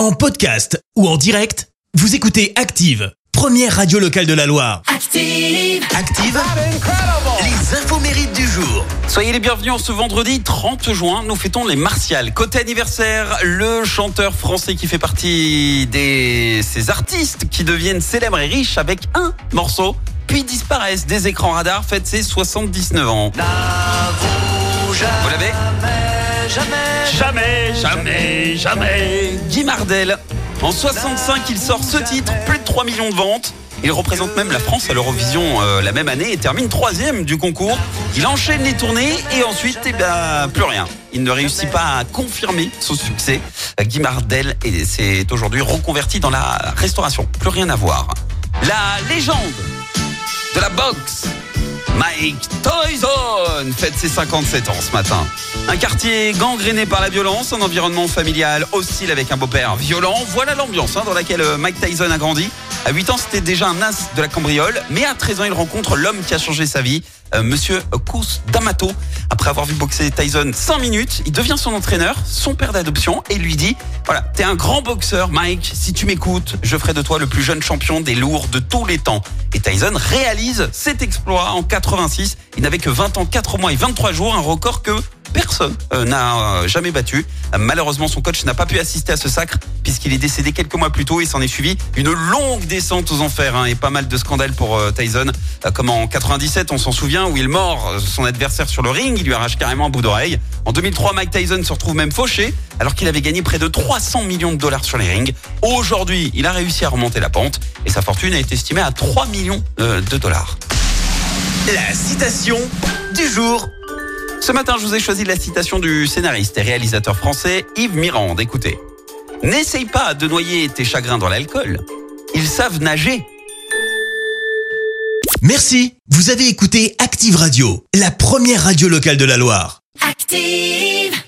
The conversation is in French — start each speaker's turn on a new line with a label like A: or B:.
A: En podcast ou en direct, vous écoutez Active, première radio locale de la Loire.
B: Active.
A: Active, les infos mérites du jour.
C: Soyez les bienvenus en ce vendredi 30 juin. Nous fêtons les Martiales. Côté anniversaire, le chanteur français qui fait partie des ces artistes qui deviennent célèbres et riches avec un morceau, puis disparaissent des écrans radars, fête ses 79 ans. Vous l'avez Jamais, jamais, jamais. Guy Mardel. En 65, il sort ce titre, plus de 3 millions de ventes. Il représente même la France à l'Eurovision euh, la même année et termine troisième du concours. Il enchaîne les tournées et ensuite, eh ben, plus rien. Il ne réussit pas à confirmer son succès. Guy Mardel est- s'est aujourd'hui reconverti dans la restauration. Plus rien à voir. La légende de la boxe. Mike Tyson fête ses 57 ans ce matin. Un quartier gangréné par la violence, un environnement familial hostile avec un beau-père violent. Voilà l'ambiance hein, dans laquelle euh, Mike Tyson a grandi. À 8 ans, c'était déjà un as de la cambriole, mais à 13 ans, il rencontre l'homme qui a changé sa vie, euh, Monsieur Kous D'Amato. Après avoir vu boxer Tyson 5 minutes, il devient son entraîneur, son père d'adoption, et lui dit Voilà, t'es un grand boxeur, Mike. Si tu m'écoutes, je ferai de toi le plus jeune champion des lourds de tous les temps. Et Tyson réalise cet exploit en 86. Il n'avait que 20 ans, 4 mois et 23 jours, un record que personne euh, n'a euh, jamais battu. Malheureusement, son coach n'a pas pu assister à ce sacre puisqu'il est décédé quelques mois plus tôt et s'en est suivi une longue descente aux enfers hein, et pas mal de scandales pour euh, Tyson. Euh, comme en 97, on s'en souvient, où il mord euh, son adversaire sur le ring, il lui arrache carrément un bout d'oreille. En 2003, Mike Tyson se retrouve même fauché alors qu'il avait gagné près de 300 millions de dollars sur les rings. Aujourd'hui, il a réussi à remonter la pente et sa fortune a été estimée à 3 millions de dollars.
A: La citation du jour.
C: Ce matin, je vous ai choisi la citation du scénariste et réalisateur français Yves Mirande. Écoutez. N'essaye pas de noyer tes chagrins dans l'alcool. Ils savent nager.
A: Merci, vous avez écouté Active Radio, la première radio locale de la Loire.
B: Active.